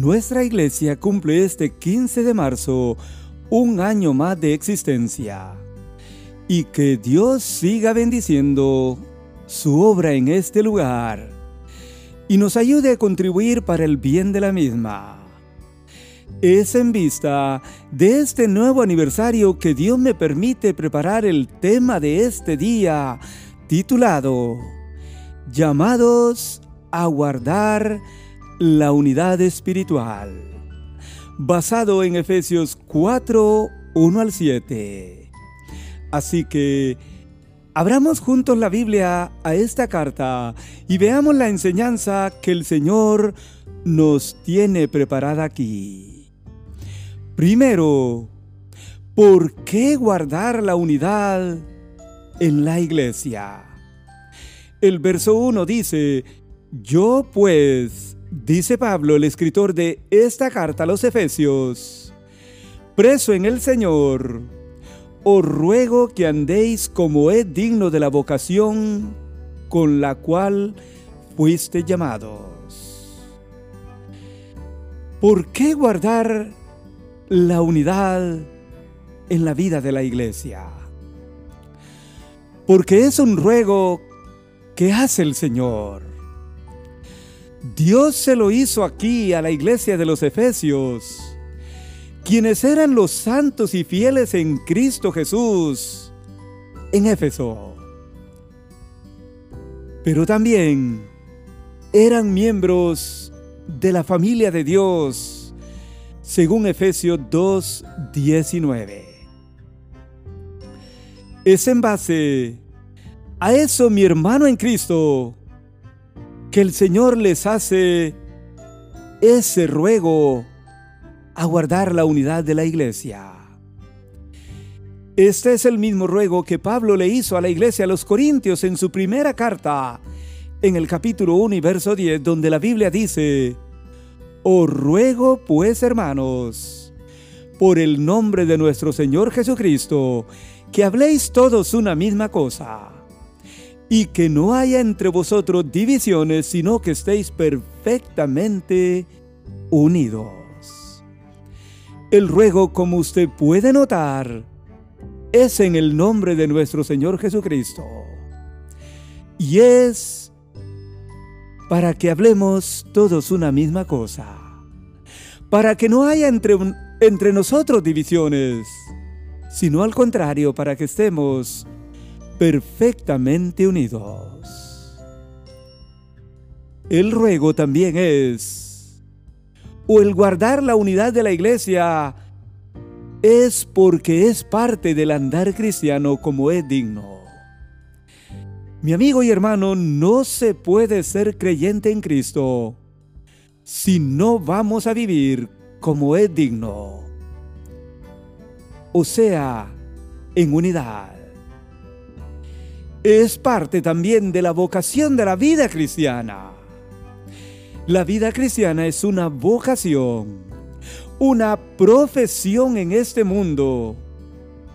Nuestra iglesia cumple este 15 de marzo un año más de existencia. Y que Dios siga bendiciendo su obra en este lugar y nos ayude a contribuir para el bien de la misma. Es en vista de este nuevo aniversario que Dios me permite preparar el tema de este día titulado Llamados a guardar la unidad espiritual, basado en Efesios 4, 1 al 7. Así que, abramos juntos la Biblia a esta carta y veamos la enseñanza que el Señor nos tiene preparada aquí. Primero, ¿por qué guardar la unidad en la iglesia? El verso 1 dice, yo pues Dice Pablo, el escritor de esta carta a los Efesios, preso en el Señor, os ruego que andéis como es digno de la vocación con la cual fuiste llamados. ¿Por qué guardar la unidad en la vida de la iglesia? Porque es un ruego que hace el Señor. Dios se lo hizo aquí a la iglesia de los Efesios, quienes eran los santos y fieles en Cristo Jesús, en Éfeso. Pero también eran miembros de la familia de Dios, según Efesios 2.19. Es en base a eso, mi hermano en Cristo, que el Señor les hace ese ruego a guardar la unidad de la iglesia. Este es el mismo ruego que Pablo le hizo a la iglesia a los Corintios en su primera carta, en el capítulo 1 y verso 10, donde la Biblia dice, Os ruego pues, hermanos, por el nombre de nuestro Señor Jesucristo, que habléis todos una misma cosa y que no haya entre vosotros divisiones, sino que estéis perfectamente unidos. El ruego, como usted puede notar, es en el nombre de nuestro Señor Jesucristo. Y es para que hablemos todos una misma cosa. Para que no haya entre, entre nosotros divisiones, sino al contrario, para que estemos perfectamente unidos. El ruego también es, o el guardar la unidad de la iglesia, es porque es parte del andar cristiano como es digno. Mi amigo y hermano, no se puede ser creyente en Cristo si no vamos a vivir como es digno. O sea, en unidad es parte también de la vocación de la vida cristiana. La vida cristiana es una vocación, una profesión en este mundo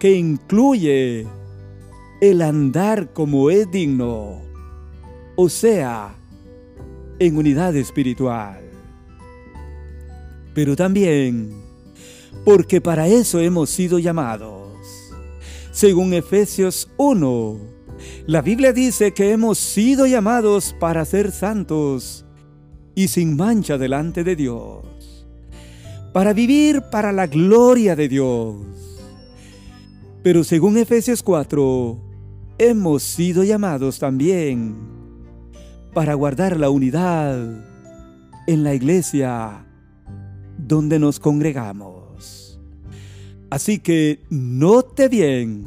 que incluye el andar como es digno, o sea, en unidad espiritual. Pero también porque para eso hemos sido llamados. Según Efesios 1, la Biblia dice que hemos sido llamados para ser santos y sin mancha delante de Dios, para vivir para la gloria de Dios. Pero según Efesios 4, hemos sido llamados también para guardar la unidad en la iglesia donde nos congregamos. Así que note bien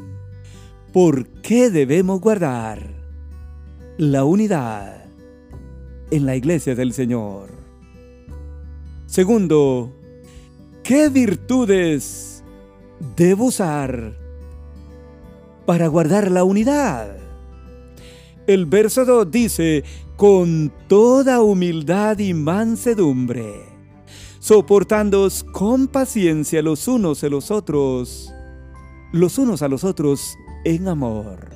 ¿Por qué debemos guardar la unidad en la iglesia del Señor? Segundo, ¿qué virtudes debo usar para guardar la unidad? El verso 2 dice, con toda humildad y mansedumbre, soportándoos con paciencia los unos a los otros, los unos a los otros en amor.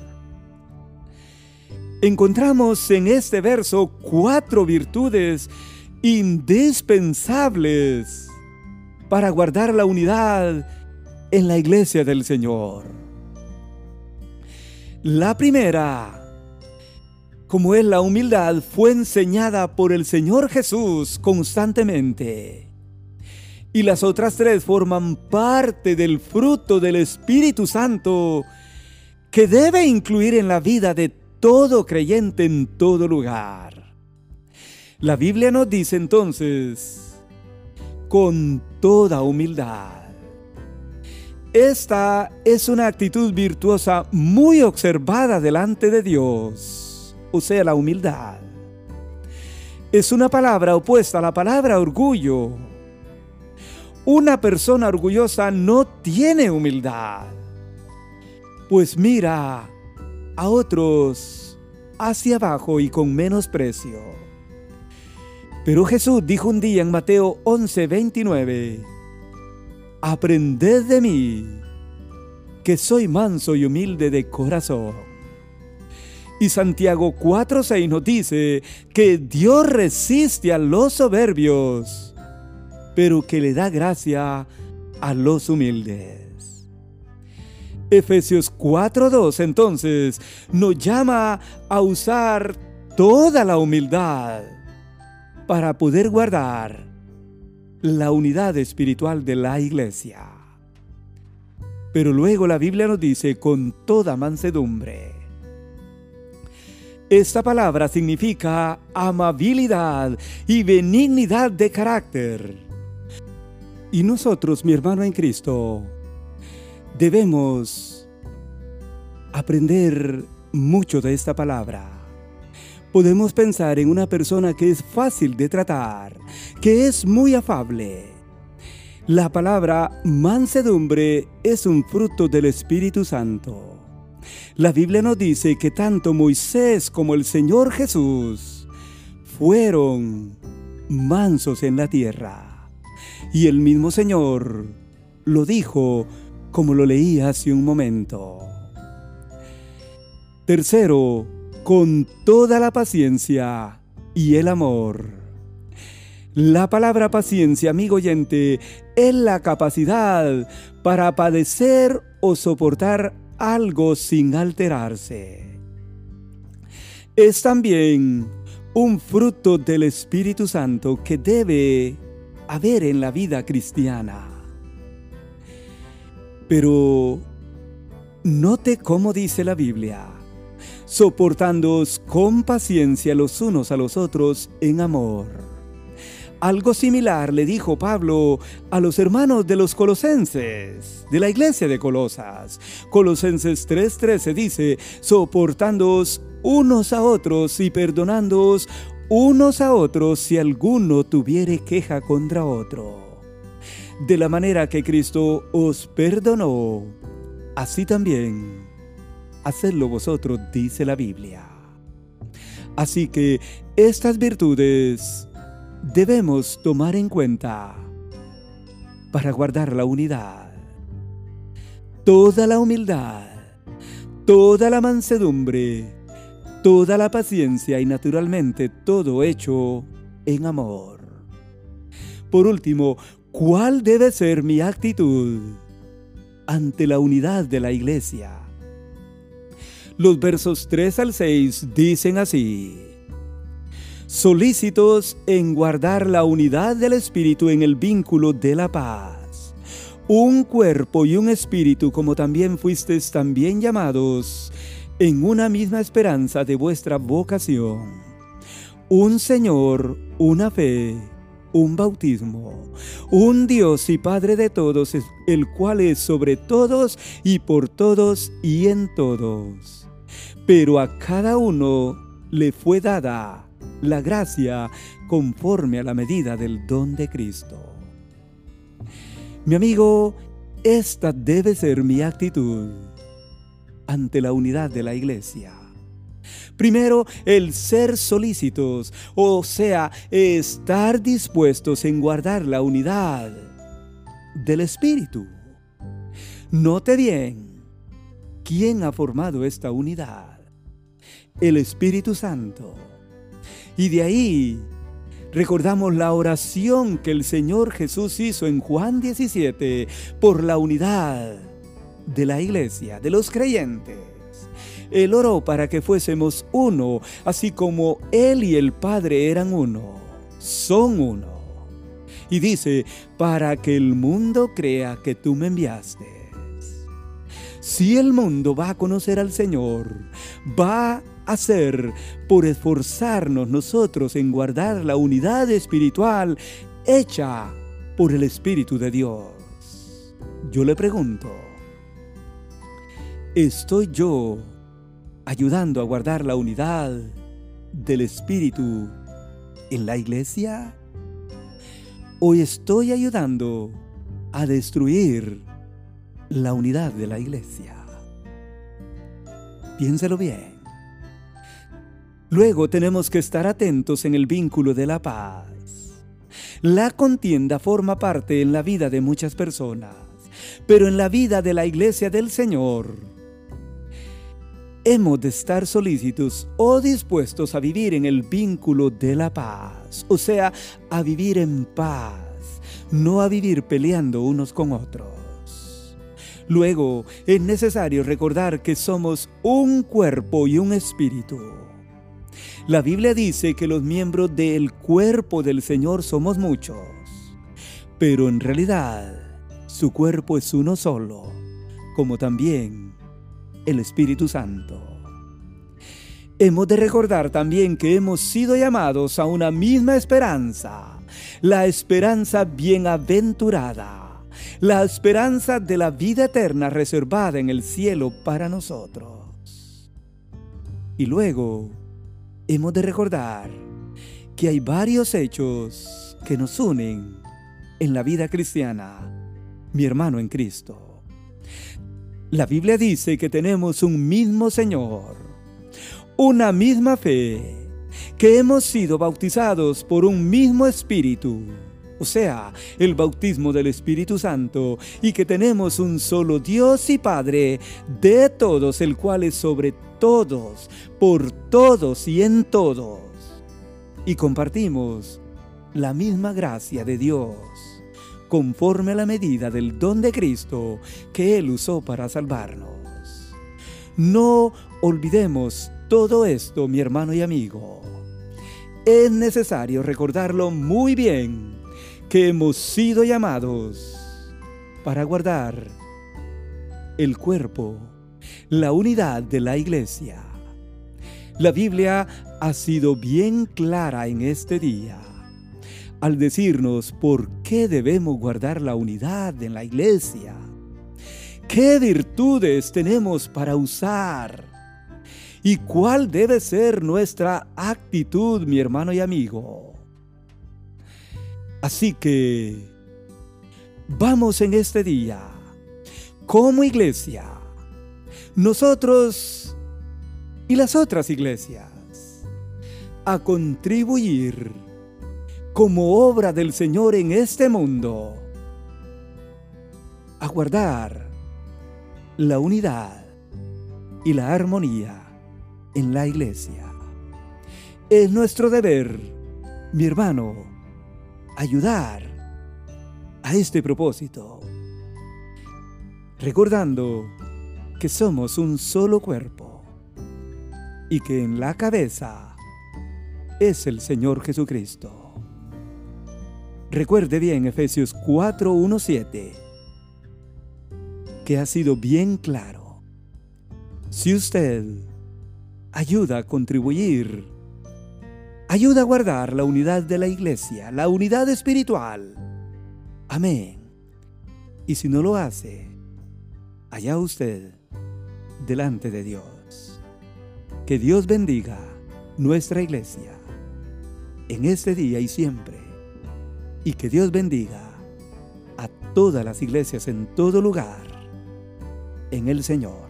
Encontramos en este verso cuatro virtudes indispensables para guardar la unidad en la iglesia del Señor. La primera, como es la humildad, fue enseñada por el Señor Jesús constantemente. Y las otras tres forman parte del fruto del Espíritu Santo que debe incluir en la vida de todo creyente en todo lugar. La Biblia nos dice entonces, con toda humildad. Esta es una actitud virtuosa muy observada delante de Dios, o sea, la humildad. Es una palabra opuesta a la palabra orgullo. Una persona orgullosa no tiene humildad, pues mira a otros hacia abajo y con menosprecio. Pero Jesús dijo un día en Mateo 11:29, Aprended de mí, que soy manso y humilde de corazón. Y Santiago 4:6 nos dice que Dios resiste a los soberbios, pero que le da gracia a los humildes. Efesios 4:2 entonces nos llama a usar toda la humildad para poder guardar la unidad espiritual de la iglesia. Pero luego la Biblia nos dice con toda mansedumbre. Esta palabra significa amabilidad y benignidad de carácter. Y nosotros, mi hermano en Cristo, debemos aprender mucho de esta palabra podemos pensar en una persona que es fácil de tratar, que es muy afable. La palabra mansedumbre es un fruto del Espíritu Santo. La Biblia nos dice que tanto Moisés como el Señor Jesús fueron mansos en la tierra. Y el mismo Señor lo dijo como lo leí hace un momento. Tercero, con toda la paciencia y el amor. La palabra paciencia, amigo oyente, es la capacidad para padecer o soportar algo sin alterarse. Es también un fruto del Espíritu Santo que debe haber en la vida cristiana. Pero note cómo dice la Biblia soportándoos con paciencia los unos a los otros en amor. Algo similar le dijo Pablo a los hermanos de los colosenses, de la iglesia de Colosas. Colosenses 3:13 dice, soportándoos unos a otros y perdonándoos unos a otros si alguno tuviere queja contra otro. De la manera que Cristo os perdonó, así también hacedlo vosotros, dice la Biblia. Así que estas virtudes debemos tomar en cuenta para guardar la unidad, toda la humildad, toda la mansedumbre, toda la paciencia y naturalmente todo hecho en amor. Por último, ¿cuál debe ser mi actitud ante la unidad de la iglesia? Los versos 3 al 6 dicen así. Solícitos en guardar la unidad del Espíritu en el vínculo de la paz. Un cuerpo y un espíritu como también fuisteis también llamados en una misma esperanza de vuestra vocación. Un Señor, una fe, un bautismo, un Dios y Padre de todos, el cual es sobre todos y por todos y en todos pero a cada uno le fue dada la gracia conforme a la medida del don de Cristo. Mi amigo, esta debe ser mi actitud ante la unidad de la iglesia. Primero, el ser solícitos, o sea, estar dispuestos en guardar la unidad del Espíritu. Note bien, ¿quién ha formado esta unidad? el Espíritu Santo. Y de ahí recordamos la oración que el Señor Jesús hizo en Juan 17 por la unidad de la iglesia, de los creyentes. Él oró para que fuésemos uno, así como Él y el Padre eran uno, son uno. Y dice, para que el mundo crea que tú me enviaste. Si el mundo va a conocer al Señor, va a ser por esforzarnos nosotros en guardar la unidad espiritual hecha por el Espíritu de Dios. Yo le pregunto, ¿estoy yo ayudando a guardar la unidad del Espíritu en la iglesia? ¿O estoy ayudando a destruir la unidad de la iglesia? Piénselo bien. Luego tenemos que estar atentos en el vínculo de la paz. La contienda forma parte en la vida de muchas personas, pero en la vida de la iglesia del Señor hemos de estar solícitos o dispuestos a vivir en el vínculo de la paz, o sea, a vivir en paz, no a vivir peleando unos con otros. Luego, es necesario recordar que somos un cuerpo y un espíritu. La Biblia dice que los miembros del cuerpo del Señor somos muchos, pero en realidad su cuerpo es uno solo, como también el Espíritu Santo. Hemos de recordar también que hemos sido llamados a una misma esperanza, la esperanza bienaventurada, la esperanza de la vida eterna reservada en el cielo para nosotros. Y luego hemos de recordar que hay varios hechos que nos unen en la vida cristiana, mi hermano en Cristo. La Biblia dice que tenemos un mismo Señor, una misma fe, que hemos sido bautizados por un mismo Espíritu, o sea, el bautismo del Espíritu Santo, y que tenemos un solo Dios y Padre de todos, el cual es sobre todos, por todos y en todos. Y compartimos la misma gracia de Dios conforme a la medida del don de Cristo que Él usó para salvarnos. No olvidemos todo esto, mi hermano y amigo. Es necesario recordarlo muy bien, que hemos sido llamados para guardar el cuerpo, la unidad de la iglesia. La Biblia ha sido bien clara en este día al decirnos por qué debemos guardar la unidad en la iglesia. ¿Qué virtudes tenemos para usar? ¿Y cuál debe ser nuestra actitud, mi hermano y amigo? Así que vamos en este día, como iglesia, nosotros y las otras iglesias, a contribuir como obra del Señor en este mundo. A guardar la unidad y la armonía en la iglesia. Es nuestro deber, mi hermano, ayudar a este propósito, recordando que somos un solo cuerpo y que en la cabeza es el Señor Jesucristo. Recuerde bien Efesios 4:17, que ha sido bien claro. Si usted ayuda a contribuir, ayuda a guardar la unidad de la iglesia, la unidad espiritual. Amén. Y si no lo hace, allá usted delante de Dios. Que Dios bendiga nuestra iglesia en este día y siempre y que Dios bendiga a todas las iglesias en todo lugar en el Señor.